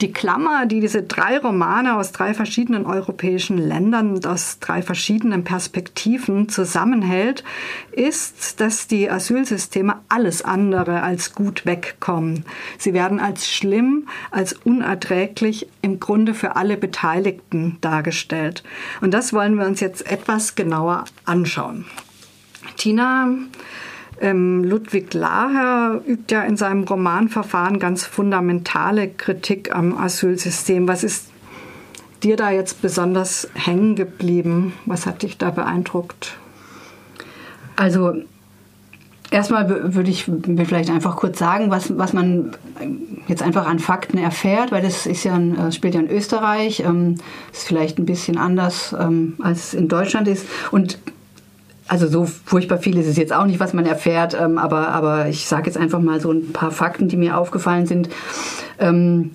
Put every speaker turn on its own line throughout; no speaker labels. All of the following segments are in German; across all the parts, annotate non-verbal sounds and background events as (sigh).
Die Klammer, die diese drei Romane aus drei verschiedenen europäischen Ländern und aus drei verschiedenen Perspektiven zusammenhält, ist, dass die Asylsysteme alles andere als gut wegkommen. Sie werden als schlimm, als unerträglich im Grunde für alle Beteiligten dargestellt. Und das wollen wir uns jetzt etwas genauer anschauen. Tina ähm, Ludwig Laher übt ja in seinem Romanverfahren ganz fundamentale Kritik am Asylsystem. Was ist dir da jetzt besonders hängen geblieben? Was hat dich da beeindruckt?
Also Erstmal würde ich mir vielleicht einfach kurz sagen, was, was man jetzt einfach an Fakten erfährt, weil das ist ja ein, äh, spielt ja in Österreich, ähm, ist vielleicht ein bisschen anders ähm, als in Deutschland ist. Und also so furchtbar viel ist es jetzt auch nicht, was man erfährt, ähm, aber, aber ich sage jetzt einfach mal so ein paar Fakten, die mir aufgefallen sind. Ähm,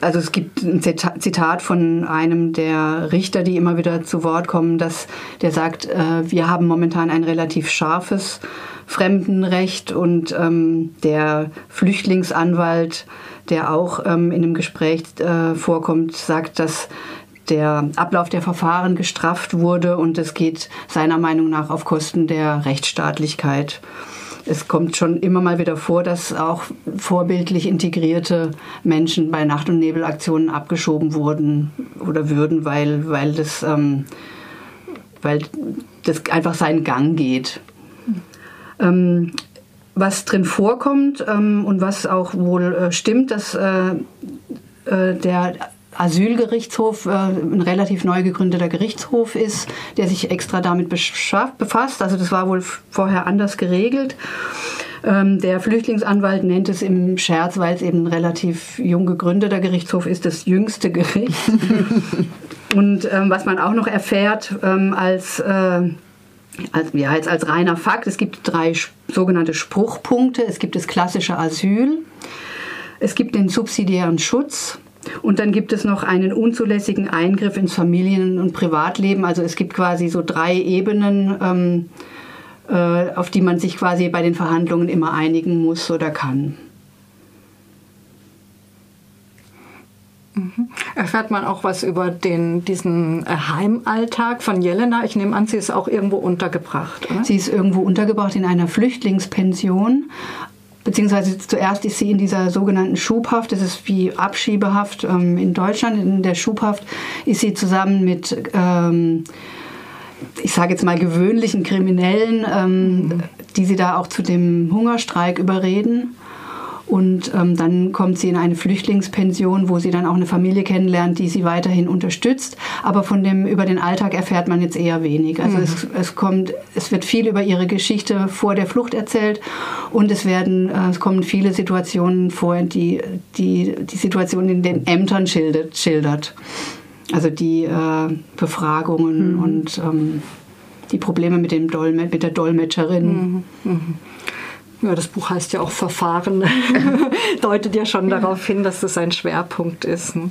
also es gibt ein Zitat von einem der Richter, die immer wieder zu Wort kommen, dass der sagt, äh, wir haben momentan ein relativ scharfes Fremdenrecht und ähm, der Flüchtlingsanwalt, der auch ähm, in einem Gespräch äh, vorkommt, sagt, dass der Ablauf der Verfahren gestrafft wurde und es geht seiner Meinung nach auf Kosten der Rechtsstaatlichkeit. Es kommt schon immer mal wieder vor, dass auch vorbildlich integrierte Menschen bei Nacht- und Nebelaktionen abgeschoben wurden oder würden, weil, weil, das, ähm, weil das einfach seinen Gang geht. Ähm, was drin vorkommt ähm, und was auch wohl äh, stimmt, dass äh, äh, der Asylgerichtshof äh, ein relativ neu gegründeter Gerichtshof ist, der sich extra damit befasst. Also das war wohl vorher anders geregelt. Ähm, der Flüchtlingsanwalt nennt es im Scherz, weil es eben ein relativ jung gegründeter Gerichtshof ist, das jüngste Gericht. (laughs) Und ähm, was man auch noch erfährt ähm, als äh, als, ja, jetzt als reiner Fakt, es gibt drei sogenannte Spruchpunkte. Es gibt das klassische Asyl, es gibt den subsidiären Schutz und dann gibt es noch einen unzulässigen Eingriff ins Familien- und Privatleben. Also es gibt quasi so drei Ebenen, ähm, äh, auf die man sich quasi bei den Verhandlungen immer einigen muss oder kann.
Mhm. Erfährt man auch was über den, diesen äh, Heimalltag von Jelena? Ich nehme an, sie ist auch irgendwo untergebracht.
Oder? Sie ist irgendwo untergebracht in einer Flüchtlingspension beziehungsweise zuerst ist sie in dieser sogenannten Schubhaft, das ist wie Abschiebehaft ähm, in Deutschland. In der Schubhaft ist sie zusammen mit, ähm, ich sage jetzt mal, gewöhnlichen Kriminellen, ähm, mhm. die sie da auch zu dem Hungerstreik überreden. Und ähm, dann kommt sie in eine Flüchtlingspension, wo sie dann auch eine Familie kennenlernt, die sie weiterhin unterstützt. Aber von dem über den Alltag erfährt man jetzt eher wenig. Also mhm. es, es kommt, es wird viel über ihre Geschichte vor der Flucht erzählt und es werden, äh, es kommen viele Situationen vor, die die, die Situation in den Ämtern schildert. schildert. Also die äh, Befragungen mhm. und ähm, die Probleme mit, dem Dolmet mit der Dolmetscherin. Mhm.
Ja, das Buch heißt ja auch Verfahren, (laughs) deutet ja schon darauf hin, dass das ein Schwerpunkt ist. Ne?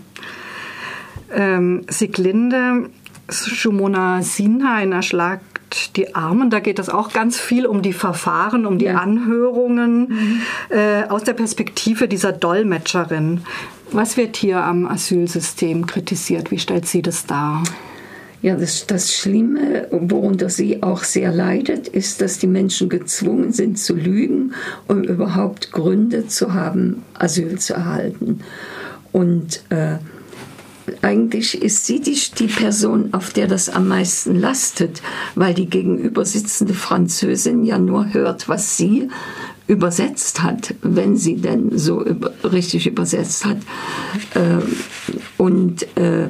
Ähm, Sieglinde Shumona Sinha in Erschlagt die Armen, da geht es auch ganz viel um die Verfahren, um die ja. Anhörungen mhm. äh, aus der Perspektive dieser Dolmetscherin. Was wird hier am Asylsystem kritisiert? Wie stellt sie das dar?
Ja, das, das Schlimme, worunter sie auch sehr leidet, ist, dass die Menschen gezwungen sind zu lügen, um überhaupt Gründe zu haben, Asyl zu erhalten. Und äh, eigentlich ist sie die, die Person, auf der das am meisten lastet, weil die gegenüber sitzende Französin ja nur hört, was sie übersetzt hat, wenn sie denn so über, richtig übersetzt hat. Äh, und, äh,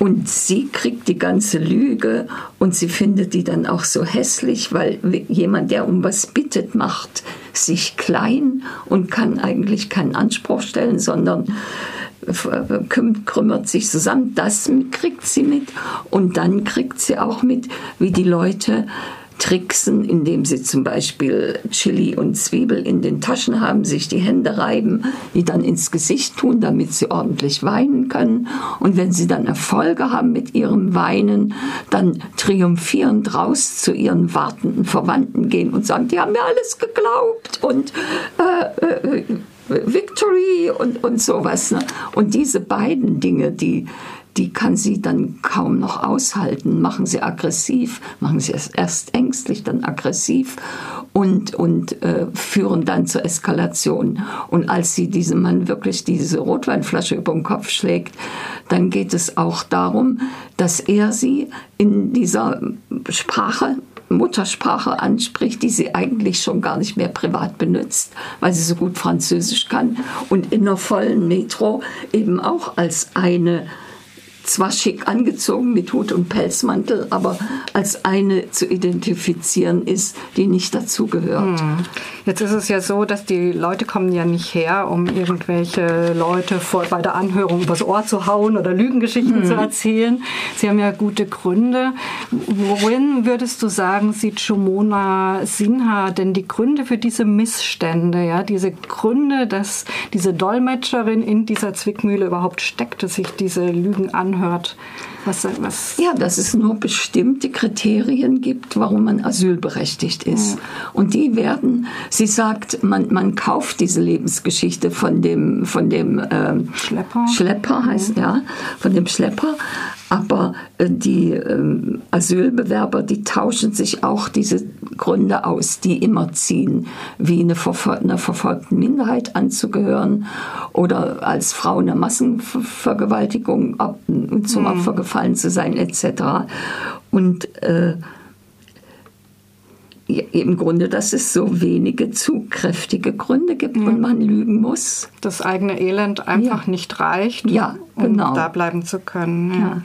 und sie kriegt die ganze Lüge und sie findet die dann auch so hässlich, weil jemand, der um was bittet, macht sich klein und kann eigentlich keinen Anspruch stellen, sondern krümmert sich zusammen. Das kriegt sie mit und dann kriegt sie auch mit, wie die Leute tricksen, indem sie zum Beispiel Chili und Zwiebel in den Taschen haben, sich die Hände reiben, die dann ins Gesicht tun, damit sie ordentlich weinen können. Und wenn sie dann Erfolge haben mit ihrem Weinen, dann triumphierend raus zu ihren wartenden Verwandten gehen und sagen, die haben mir alles geglaubt und äh, äh, Victory und, und sowas. Ne? Und diese beiden Dinge, die, die kann sie dann kaum noch aushalten, machen sie aggressiv, machen sie erst ängstlich, dann aggressiv und, und äh, führen dann zur Eskalation. Und als sie diesem Mann wirklich diese Rotweinflasche über den Kopf schlägt, dann geht es auch darum, dass er sie in dieser Sprache Muttersprache anspricht, die sie eigentlich schon gar nicht mehr privat benutzt, weil sie so gut Französisch kann und in einer vollen Metro eben auch als eine zwar schick angezogen mit Hut und Pelzmantel, aber als eine zu identifizieren ist, die nicht dazugehört. Hm.
Jetzt ist es ja so, dass die Leute kommen ja nicht her, um irgendwelche Leute vor, bei der Anhörung übers Ohr zu hauen oder Lügengeschichten hm. zu erzählen. Sie haben ja gute Gründe. Worin würdest du sagen, sieht Shumona Sinha denn die Gründe für diese Missstände, ja, diese Gründe, dass diese Dolmetscherin in dieser Zwickmühle überhaupt steckte, sich diese Lügen anhört? Anhört.
Was, was ja, dass es nur bestimmte Kriterien gibt, warum man asylberechtigt ist. Ja. Und die werden, sie sagt, man, man kauft diese Lebensgeschichte von dem, von dem ähm, Schlepper. Schlepper heißt, ja. ja, von dem Schlepper. Aber äh, die ähm, Asylbewerber, die tauschen sich auch diese Gründe aus, die immer ziehen, wie eine, einer verfolgten Minderheit anzugehören oder als Frau einer Massenvergewaltigung zum mhm. Opfer gefallen zu sein, etc. Und äh, im Grunde, dass es so wenige zugkräftige Gründe gibt mhm. und man lügen muss.
Das eigene Elend einfach ja. nicht reicht,
ja, genau.
um da bleiben zu können. Ja.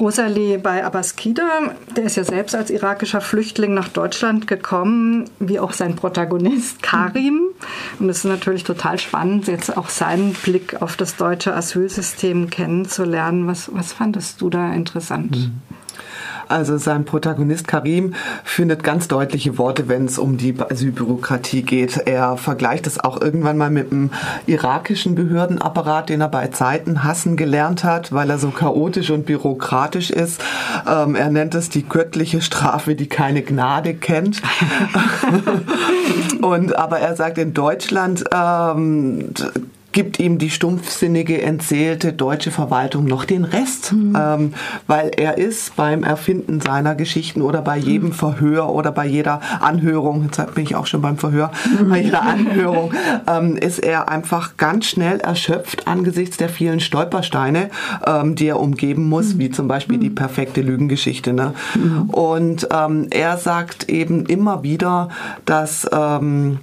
Rosalie bei Abaskida, der ist ja selbst als irakischer Flüchtling nach Deutschland gekommen, wie auch sein Protagonist Karim. Und es ist natürlich total spannend, jetzt auch seinen Blick auf das deutsche Asylsystem kennenzulernen. Was, was fandest du da interessant? Mhm.
Also sein Protagonist Karim findet ganz deutliche Worte, wenn es um die Asylbürokratie geht. Er vergleicht es auch irgendwann mal mit dem irakischen Behördenapparat, den er bei Zeiten hassen gelernt hat, weil er so chaotisch und bürokratisch ist. Ähm, er nennt es die göttliche Strafe, die keine Gnade kennt. (laughs) (laughs) und aber er sagt, in Deutschland ähm, gibt ihm die stumpfsinnige, entzählte deutsche Verwaltung noch den Rest, mhm. ähm, weil er ist beim Erfinden seiner Geschichten oder bei jedem mhm. Verhör oder bei jeder Anhörung, jetzt bin ich auch schon beim Verhör, mhm. bei jeder Anhörung ähm, ist er einfach ganz schnell erschöpft angesichts der vielen Stolpersteine, ähm, die er umgeben muss, mhm. wie zum Beispiel die mhm. perfekte Lügengeschichte. Ne? Mhm. Und ähm, er sagt eben immer wieder, dass ähm,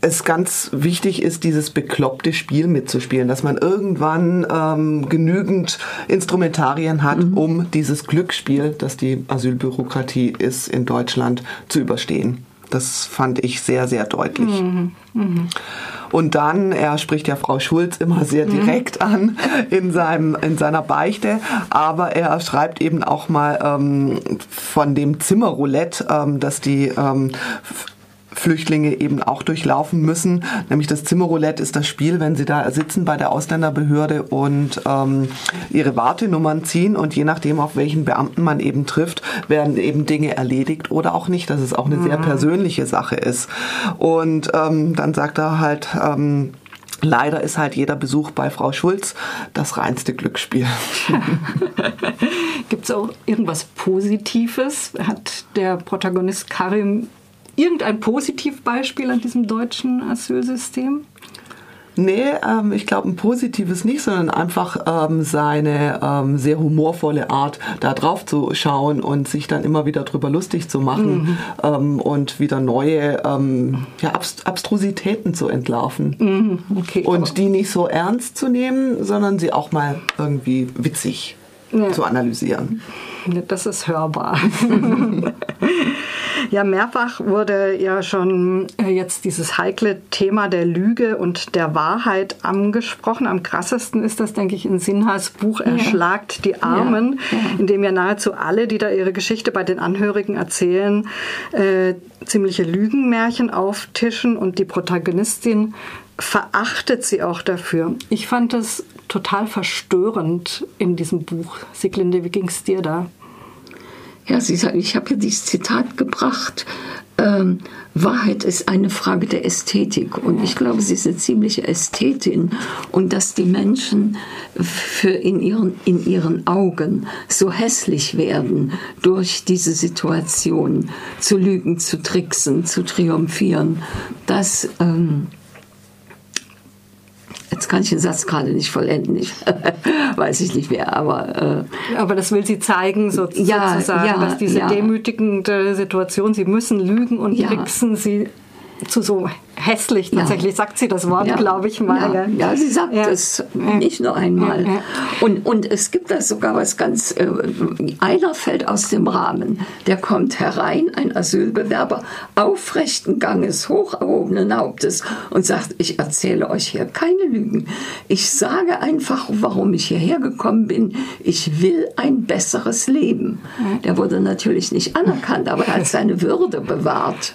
es ganz wichtig ist, dieses bekloppte Spiel mitzuspielen, dass man irgendwann ähm, genügend Instrumentarien hat, mhm. um dieses Glücksspiel, das die Asylbürokratie ist in Deutschland, zu überstehen. Das fand ich sehr, sehr deutlich. Mhm. Mhm. Und dann, er spricht ja Frau Schulz immer sehr mhm. direkt an in, seinem, in seiner Beichte, aber er schreibt eben auch mal ähm, von dem Zimmerroulette, ähm, dass die ähm, Flüchtlinge eben auch durchlaufen müssen. Nämlich das Zimmerroulette ist das Spiel, wenn sie da sitzen bei der Ausländerbehörde und ähm, ihre Wartenummern ziehen und je nachdem, auf welchen Beamten man eben trifft, werden eben Dinge erledigt oder auch nicht, dass es auch eine mhm. sehr persönliche Sache ist. Und ähm, dann sagt er halt, ähm, Leider ist halt jeder Besuch bei Frau Schulz das reinste Glücksspiel. (laughs)
Gibt es auch irgendwas Positives? Hat der Protagonist Karim irgendein Positivbeispiel an diesem deutschen Asylsystem?
Nee, ähm, ich glaube ein positives nicht, sondern einfach ähm, seine ähm, sehr humorvolle Art, da drauf zu schauen und sich dann immer wieder drüber lustig zu machen mhm. Ähm, und wieder neue ähm, ja, Abst Abstrusitäten zu entlarven. Mhm. Okay, und die nicht so ernst zu nehmen, sondern sie auch mal irgendwie witzig ja. zu analysieren.
Das ist hörbar. (laughs) (laughs) ja, mehrfach wurde ja schon äh, jetzt dieses heikle Thema der Lüge und der Wahrheit angesprochen. Am krassesten ist das, denke ich, in Sinhas Buch Erschlagt die Armen, ja. In dem ja nahezu alle, die da ihre Geschichte bei den Angehörigen erzählen, äh, ziemliche Lügenmärchen auftischen und die Protagonistin verachtet sie auch dafür. Ich fand das total verstörend in diesem Buch. Siglinde, wie ging es dir da?
Ja, sie sagt, ich habe ja dieses Zitat gebracht. ähm, Wahrheit ist eine Frage der Ästhetik. Und ich glaube, sie ist eine ziemliche Ästhetin. Und dass die Menschen für in, ihren, in ihren Augen so hässlich werden durch diese Situation, zu lügen, zu tricksen, zu triumphieren, das. Ähm, Jetzt kann ich den Satz gerade nicht vollenden, ich (laughs) weiß ich nicht mehr, aber...
Äh, aber das will sie zeigen, so, ja, sozusagen, ja, dass diese ja. demütigende Situation, sie müssen lügen und tricksen, sie zu so hässlich tatsächlich, ja. sagt sie das Wort, ja. glaube ich mal.
Ja, ja sie sagt es nicht nur einmal. Und, und es gibt da sogar was ganz, äh, einer fällt aus dem Rahmen, der kommt herein, ein Asylbewerber, aufrechten Ganges, hoch erhobenen Hauptes und sagt, ich erzähle euch hier keine Lügen. Ich sage einfach, warum ich hierher gekommen bin. Ich will ein besseres Leben. Der wurde natürlich nicht anerkannt, aber er hat seine Würde bewahrt.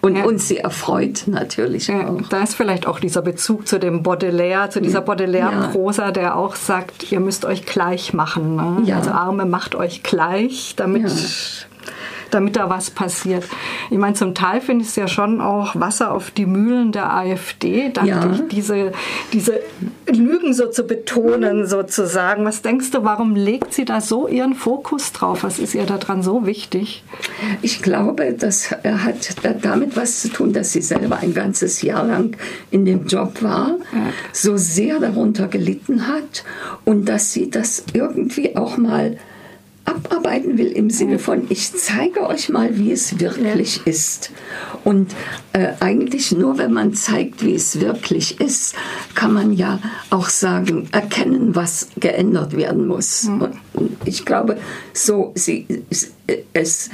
Und ja. uns sie erfreut natürlich ja, auch.
Da ist vielleicht auch dieser Bezug zu dem Baudelaire, zu dieser Baudelaire-Prosa, der auch sagt, ihr müsst euch gleich machen. Ne? Also Arme macht euch gleich, damit damit da was passiert. Ich meine, zum Teil finde ich es ja schon auch Wasser auf die Mühlen der AfD, dachte ja. ich, diese, diese Lügen so zu betonen sozusagen. Was denkst du, warum legt sie da so ihren Fokus drauf? Was ist ihr daran so wichtig?
Ich glaube, das hat damit was zu tun, dass sie selber ein ganzes Jahr lang in dem Job war, ja. so sehr darunter gelitten hat und dass sie das irgendwie auch mal abarbeiten will im Sinne von, ich zeige euch mal, wie es wirklich ja. ist. Und äh, eigentlich nur, wenn man zeigt, wie es wirklich ist, kann man ja auch sagen, erkennen, was geändert werden muss. Mhm. Und ich glaube, so sie, es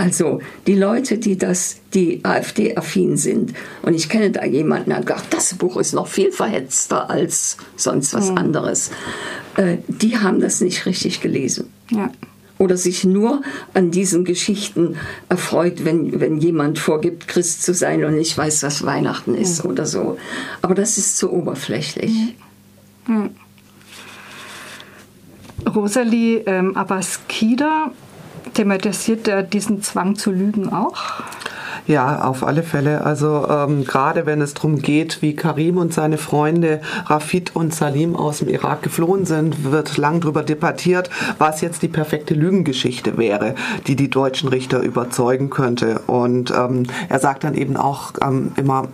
also die Leute, die das, die AfD-affin sind, und ich kenne da jemanden, der hat gesagt, das Buch ist noch viel verhetzter als sonst was mhm. anderes. Äh, die haben das nicht richtig gelesen. Ja. Oder sich nur an diesen Geschichten erfreut, wenn, wenn jemand vorgibt, Christ zu sein und nicht weiß, was Weihnachten ist mhm. oder so. Aber das ist zu oberflächlich. Mhm.
Rosalie ähm, Abbas-Kida thematisiert er diesen Zwang zu lügen auch?
Ja, auf alle Fälle. Also ähm, gerade wenn es darum geht, wie Karim und seine Freunde Rafid und Salim aus dem Irak geflohen sind, wird lang darüber debattiert, was jetzt die perfekte Lügengeschichte wäre, die die deutschen Richter überzeugen könnte. Und ähm, er sagt dann eben auch ähm, immer,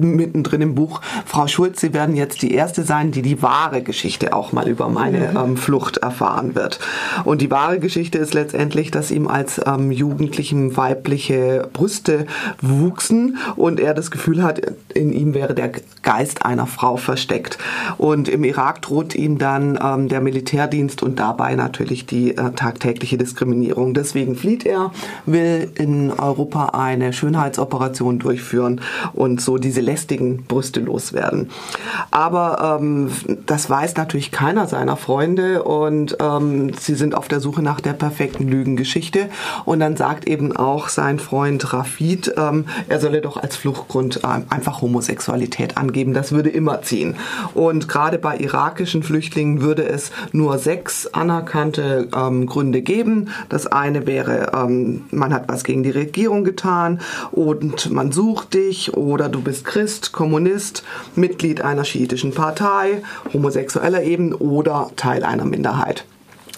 mittendrin im Buch, Frau Schulz, Sie werden jetzt die Erste sein, die die wahre Geschichte auch mal über meine ähm, Flucht erfahren wird. Und die wahre Geschichte ist letztendlich, dass ihm als ähm, Jugendlichem weibliche Brüste wuchsen und er das Gefühl hat, in ihm wäre der Geist einer Frau versteckt. Und im Irak droht ihm dann ähm, der Militärdienst und dabei natürlich die äh, tagtägliche Diskriminierung. Deswegen flieht er, will in Europa eine Schönheitsoperation durchführen und so diese lästigen Brüste loswerden. Aber ähm, das weiß natürlich keiner seiner Freunde und ähm, sie sind auf der Suche nach der perfekten Lügengeschichte. Und dann sagt eben auch sein Freund Rafid, ähm, er solle doch als Fluchtgrund ähm, einfach Homosexualität angeben. Das würde immer ziehen. Und gerade bei irakischen Flüchtlingen würde es nur sechs anerkannte ähm, Gründe geben. Das eine wäre, ähm, man hat was gegen die Regierung getan und man sucht dich oder du bist Christ Kommunist, Mitglied einer schiitischen Partei, homosexueller eben oder Teil einer Minderheit.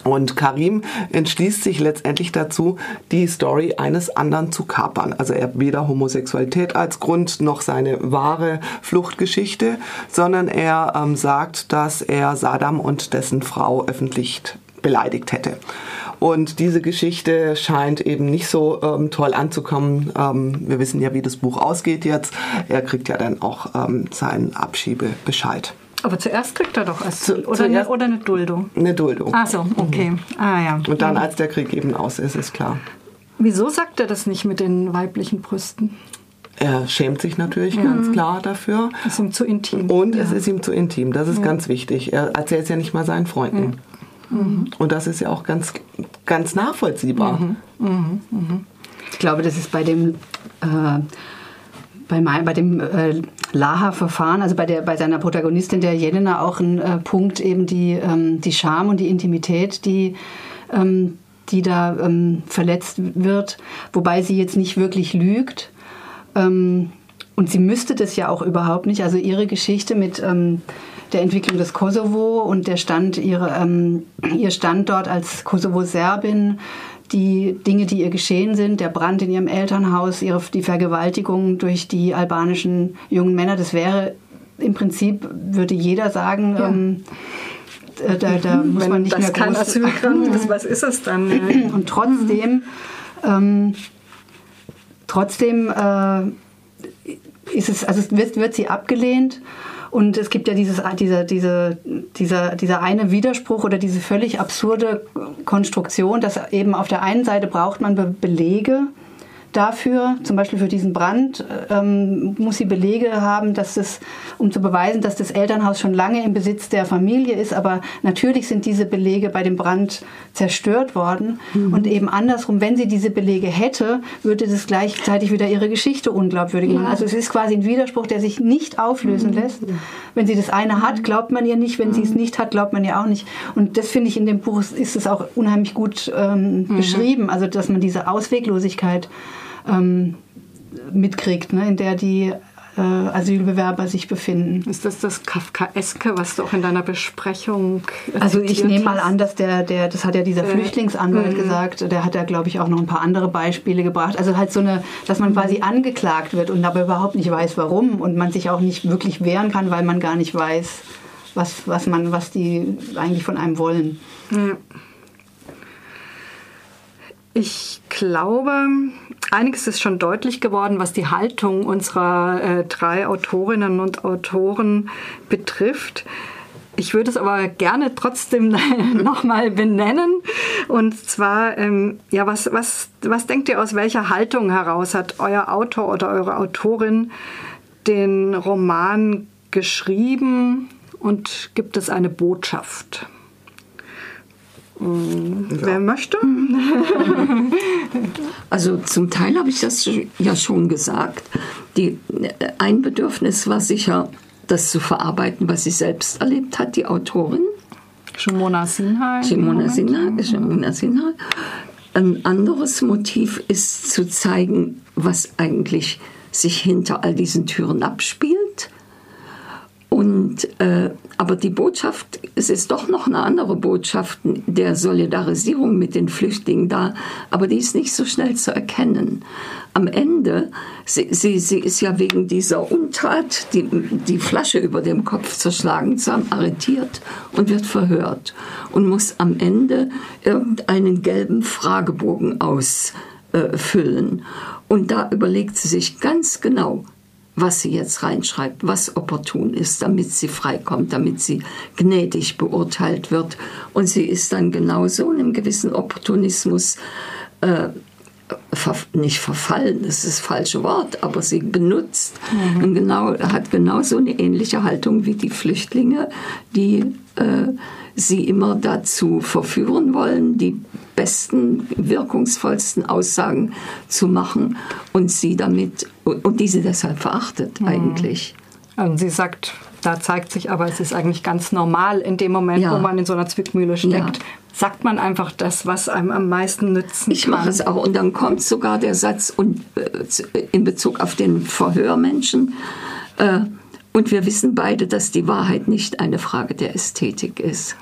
Und Karim entschließt sich letztendlich dazu, die Story eines anderen zu kapern. Also er hat weder Homosexualität als Grund noch seine wahre Fluchtgeschichte, sondern er ähm, sagt, dass er Saddam und dessen Frau öffentlich beleidigt hätte. Und diese Geschichte scheint eben nicht so ähm, toll anzukommen. Ähm, wir wissen ja, wie das Buch ausgeht jetzt. Er kriegt ja dann auch ähm, seinen Abschiebebescheid.
Aber zuerst kriegt er doch Asyl oder, eine, oder eine Duldung?
Eine Duldung.
Ach so, okay. Mhm. Ah ja.
Und dann, als der Krieg eben aus ist, ist klar.
Wieso sagt er das nicht mit den weiblichen Brüsten?
Er schämt sich natürlich mhm. ganz klar dafür.
Es ist ihm zu intim.
Und ja. es ist ihm zu intim. Das ist ja. ganz wichtig. Er erzählt es ja nicht mal seinen Freunden. Ja. Mhm. Und das ist ja auch ganz, ganz nachvollziehbar. Mhm.
Mhm. mhm. Ich glaube, das ist bei dem, äh, bei, mein, bei dem äh, Laha-Verfahren, also bei, der, bei seiner Protagonistin, der Jelena, auch ein äh, Punkt, eben die, ähm, die Scham und die Intimität, die, ähm, die da ähm, verletzt wird, wobei sie jetzt nicht wirklich lügt. Ähm, und sie müsste das ja auch überhaupt nicht. Also ihre Geschichte mit ähm, der Entwicklung des Kosovo und der Stand ihre, ähm, ihr Stand dort als Kosovo-Serbin, die Dinge, die ihr geschehen sind, der Brand in ihrem Elternhaus, ihre, die Vergewaltigung durch die albanischen jungen Männer, das wäre im Prinzip, würde jeder sagen, ja. ähm,
äh, da, da mhm. muss man nicht das mehr kein Asylgrund ist, was ist es dann?
Und trotzdem, ähm, trotzdem äh, ist es, also wird, wird sie abgelehnt. Und es gibt ja dieses, dieser, diese, dieser, dieser eine Widerspruch oder diese völlig absurde Konstruktion, dass eben auf der einen Seite braucht man Be Belege, dafür, zum Beispiel für diesen Brand, ähm, muss sie Belege haben, dass das, um zu beweisen, dass das Elternhaus schon lange im Besitz der Familie ist. Aber natürlich sind diese Belege bei dem Brand zerstört worden. Mhm. Und eben andersrum, wenn sie diese Belege hätte, würde das gleichzeitig wieder ihre Geschichte unglaubwürdig machen. Ja. Also es ist quasi ein Widerspruch, der sich nicht auflösen mhm. lässt. Wenn sie das eine hat, glaubt man ihr nicht. Wenn mhm. sie es nicht hat, glaubt man ihr auch nicht. Und das finde ich in dem Buch ist es auch unheimlich gut ähm, mhm. beschrieben. Also dass man diese Ausweglosigkeit ähm, mitkriegt, ne, in der die äh, Asylbewerber sich befinden.
Ist das das Kafkaeske, was du auch in deiner Besprechung
Also ich nehme mal an, dass der, der, das hat ja dieser äh, Flüchtlingsanwalt äh, gesagt, der hat ja, glaube ich, auch noch ein paar andere Beispiele gebracht. Also halt so eine, dass man quasi angeklagt wird und aber überhaupt nicht weiß, warum und man sich auch nicht wirklich wehren kann, weil man gar nicht weiß, was, was man, was die eigentlich von einem wollen. Ja.
Ich glaube, einiges ist schon deutlich geworden, was die Haltung unserer äh, drei Autorinnen und Autoren betrifft. Ich würde es aber gerne trotzdem (laughs) nochmal benennen. Und zwar, ähm, ja, was, was, was denkt ihr, aus welcher Haltung heraus hat euer Autor oder eure Autorin den Roman geschrieben und gibt es eine Botschaft? Ja. Wer möchte? (laughs)
Also zum Teil habe ich das ja schon gesagt. Die, ein Bedürfnis war sicher, das zu verarbeiten, was sie selbst erlebt hat, die Autorin.
Shimona Sinha.
Shimona Sinha, Shimona Sinha. Ein anderes Motiv ist zu zeigen, was eigentlich sich hinter all diesen Türen abspielt und, äh, aber die Botschaft, es ist doch noch eine andere Botschaft der Solidarisierung mit den Flüchtlingen da, aber die ist nicht so schnell zu erkennen. Am Ende, sie, sie, sie ist ja wegen dieser Untat, die, die Flasche über dem Kopf zerschlagen zu haben, arretiert und wird verhört und muss am Ende irgendeinen gelben Fragebogen ausfüllen. Und da überlegt sie sich ganz genau, was sie jetzt reinschreibt, was opportun ist, damit sie freikommt, damit sie gnädig beurteilt wird. Und sie ist dann genauso in einem gewissen Opportunismus äh, ver nicht verfallen, das ist das falsche Wort, aber sie benutzt mhm. und genau, hat genauso eine ähnliche Haltung wie die Flüchtlinge, die äh, sie immer dazu verführen wollen, die besten, wirkungsvollsten Aussagen zu machen und sie damit und diese deshalb verachtet mhm. eigentlich.
Und sie sagt, da zeigt sich aber, es ist eigentlich ganz normal in dem Moment, ja. wo man in so einer Zwickmühle steckt. Ja. Sagt man einfach das, was einem am meisten
kann. Ich mache es auch. Und dann kommt sogar der Satz und, äh, in Bezug auf den Verhörmenschen. Äh, und wir wissen beide, dass die Wahrheit nicht eine Frage der Ästhetik ist.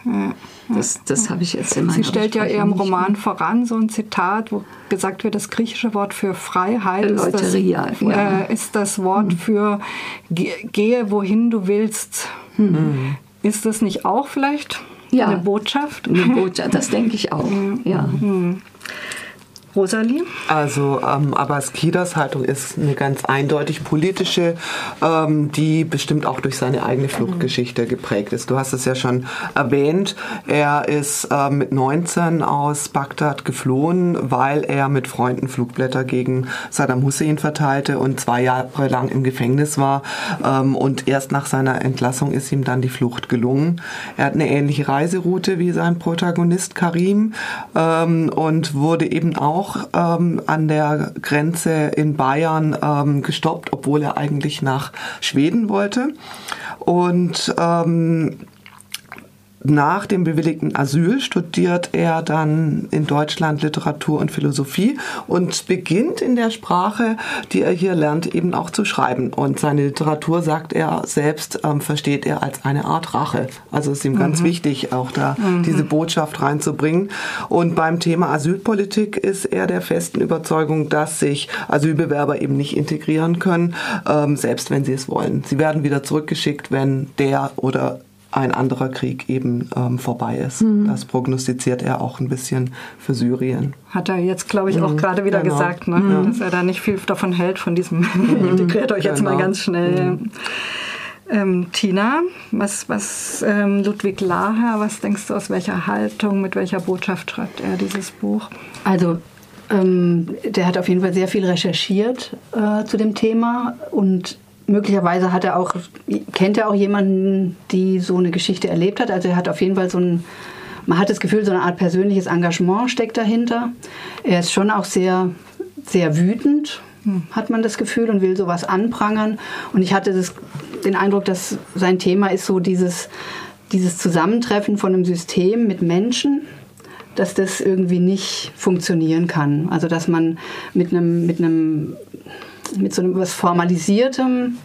Das, das habe ich jetzt in meiner
Sie stellt ja eher im Roman voran so ein Zitat, wo gesagt wird, das griechische Wort für Freiheit ist das, ja. äh, ist das Wort hm. für gehe wohin du willst. Hm. Ist das nicht auch vielleicht ja. eine Botschaft?
Eine (laughs) Botschaft, das denke ich auch. Ja. Hm.
Rosalie?
Also ähm, Abbas Kidas Haltung ist eine ganz eindeutig politische, ähm, die bestimmt auch durch seine eigene Fluchtgeschichte geprägt ist. Du hast es ja schon erwähnt. Er ist äh, mit 19 aus Bagdad geflohen, weil er mit Freunden Flugblätter gegen Saddam Hussein verteilte und zwei Jahre lang im Gefängnis war. Ähm, und erst nach seiner Entlassung ist ihm dann die Flucht gelungen. Er hat eine ähnliche Reiseroute wie sein Protagonist Karim ähm, und wurde eben auch auch ähm, an der Grenze in Bayern ähm, gestoppt, obwohl er eigentlich nach Schweden wollte. Und ähm, nach dem bewilligten Asyl studiert er dann in Deutschland Literatur und Philosophie und beginnt in der Sprache, die er hier lernt, eben auch zu schreiben. Und seine Literatur, sagt er selbst, ähm, versteht er als eine Art Rache. Also ist ihm ganz mhm. wichtig, auch da mhm. diese Botschaft reinzubringen. Und beim Thema Asylpolitik ist er der festen Überzeugung, dass sich Asylbewerber eben nicht integrieren können, ähm, selbst wenn sie es wollen. Sie werden wieder zurückgeschickt, wenn der oder ein anderer Krieg eben ähm, vorbei ist. Mhm. Das prognostiziert er auch ein bisschen für Syrien.
Hat er jetzt, glaube ich, auch mhm. gerade wieder genau. gesagt, ne? mhm. dass er da nicht viel davon hält, von diesem (laughs) mhm. integriert euch jetzt mal genau. ganz schnell. Mhm. Ähm, Tina, was, was ähm, Ludwig Laher, was denkst du, aus welcher Haltung, mit welcher Botschaft schreibt er dieses Buch?
Also ähm, der hat auf jeden Fall sehr viel recherchiert äh, zu dem Thema und möglicherweise hat er auch, kennt er auch jemanden, die so eine Geschichte erlebt hat. Also er hat auf jeden Fall so ein, man hat das Gefühl, so eine Art persönliches Engagement steckt dahinter. Er ist schon auch sehr, sehr wütend, hat man das Gefühl, und will sowas anprangern. Und ich hatte das, den Eindruck, dass sein Thema ist so dieses, dieses Zusammentreffen von einem System mit Menschen, dass das irgendwie nicht funktionieren kann. Also dass man mit einem, mit einem mit so etwas Formalisiertem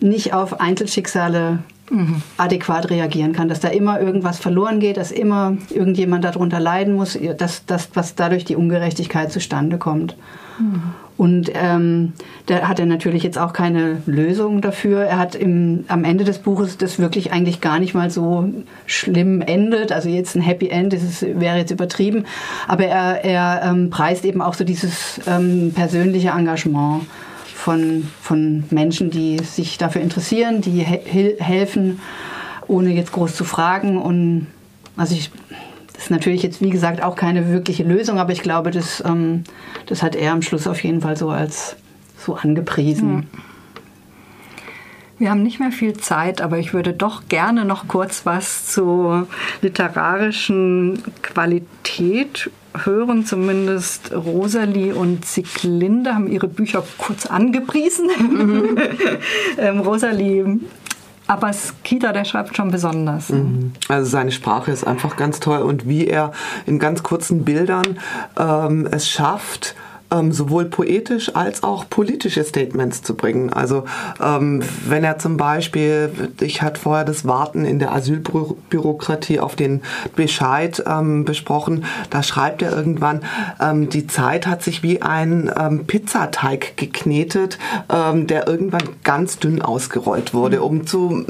nicht auf Einzelschicksale mhm. adäquat reagieren kann, dass da immer irgendwas verloren geht, dass immer irgendjemand darunter leiden muss, dass, dass, dass dadurch die Ungerechtigkeit zustande kommt. Mhm. Und ähm, da hat er natürlich jetzt auch keine Lösung dafür. Er hat im, am Ende des Buches das wirklich eigentlich gar nicht mal so schlimm endet. Also jetzt ein Happy End das ist, wäre jetzt übertrieben. Aber er, er ähm, preist eben auch so dieses ähm, persönliche Engagement von, von Menschen, die sich dafür interessieren, die he helfen, ohne jetzt groß zu fragen. Und also ich, das ist natürlich jetzt, wie gesagt, auch keine wirkliche Lösung, aber ich glaube, das, ähm, das hat er am Schluss auf jeden Fall so als so angepriesen. Ja.
Wir haben nicht mehr viel Zeit, aber ich würde doch gerne noch kurz was zur literarischen Qualität hören. Zumindest Rosalie und Sieglinde haben ihre Bücher kurz angepriesen. Mhm. (laughs) ähm, Rosalie aber Skita, der schreibt schon besonders.
Mhm. Also seine Sprache ist einfach ganz toll und wie er in ganz kurzen Bildern ähm, es schafft, ähm, sowohl poetisch als auch politische Statements zu bringen. Also ähm, wenn er zum Beispiel, ich hatte vorher das Warten in der Asylbürokratie auf den Bescheid ähm, besprochen, da schreibt er irgendwann, ähm, die Zeit hat sich wie ein ähm, Pizzateig geknetet, ähm, der irgendwann ganz dünn ausgerollt wurde, um zu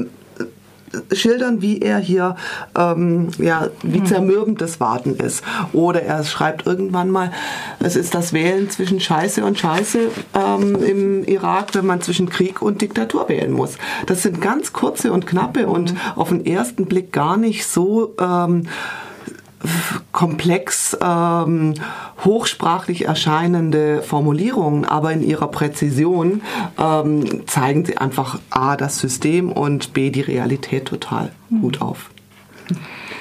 schildern, wie er hier, ähm, ja, wie hm. zermürbend das Warten ist. Oder er schreibt irgendwann mal, es ist das Wählen zwischen Scheiße und Scheiße ähm, im Irak, wenn man zwischen Krieg und Diktatur wählen muss. Das sind ganz kurze und knappe und hm. auf den ersten Blick gar nicht so ähm, komplex, ähm, hochsprachlich erscheinende Formulierungen, aber in ihrer Präzision ähm, zeigen sie einfach A, das System und B, die Realität total gut auf.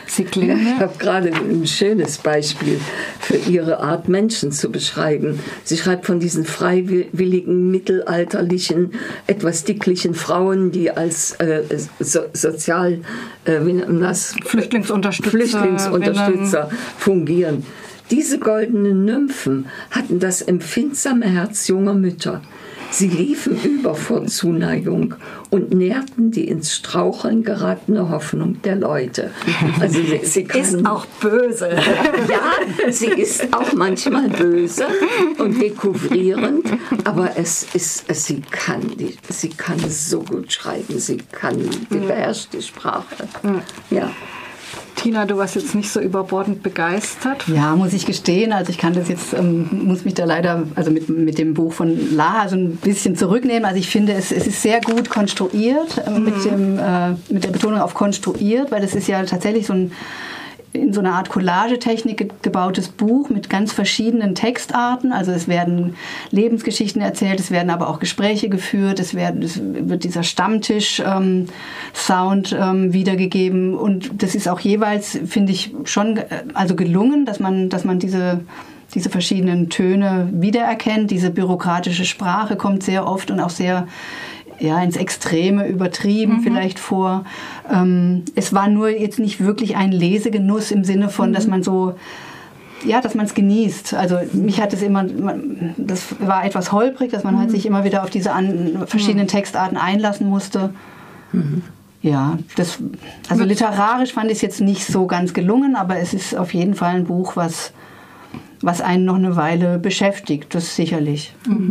Sie klingen. Ich habe gerade ein schönes Beispiel für ihre Art, Menschen zu beschreiben. Sie schreibt von diesen freiwilligen, mittelalterlichen, etwas dicklichen Frauen, die als äh, so, Sozial, äh, das?
Flüchtlingsunterstützer,
Flüchtlingsunterstützer fungieren. Diese goldenen Nymphen hatten das empfindsame Herz junger Mütter. Sie liefen über vor Zuneigung und nährten die ins Straucheln geratene Hoffnung der Leute.
Also sie, sie (laughs) ist auch böse. (laughs)
ja, sie ist auch manchmal böse und dekouvrierend, aber es ist, sie kann, sie kann so gut schreiben, sie kann, die beherrscht die Sprache. Ja.
Tina, du warst jetzt nicht so überbordend begeistert.
Ja, muss ich gestehen. Also ich kann das jetzt, ähm, muss mich da leider, also mit, mit dem Buch von Laha so ein bisschen zurücknehmen. Also ich finde, es, es ist sehr gut konstruiert, äh, mhm. mit, dem, äh, mit der Betonung auf konstruiert, weil es ist ja tatsächlich so ein in so einer Art Collagetechnik gebautes Buch mit ganz verschiedenen Textarten. Also es werden Lebensgeschichten erzählt, es werden aber auch Gespräche geführt, es, werden, es wird dieser Stammtisch-Sound ähm, ähm, wiedergegeben und das ist auch jeweils, finde ich, schon also gelungen, dass man, dass man diese diese verschiedenen Töne wiedererkennt. Diese bürokratische Sprache kommt sehr oft und auch sehr ja, ins Extreme übertrieben mhm. vielleicht vor. Ähm, es war nur jetzt nicht wirklich ein Lesegenuss im Sinne von, mhm. dass man so ja, dass man es genießt. Also mich hat es immer, das war etwas holprig, dass man halt mhm. sich immer wieder auf diese an, verschiedenen mhm. Textarten einlassen musste. Mhm. Ja, das, also literarisch fand ich es jetzt nicht so ganz gelungen, aber es ist auf jeden Fall ein Buch, was, was einen noch eine Weile beschäftigt, das sicherlich. Mhm.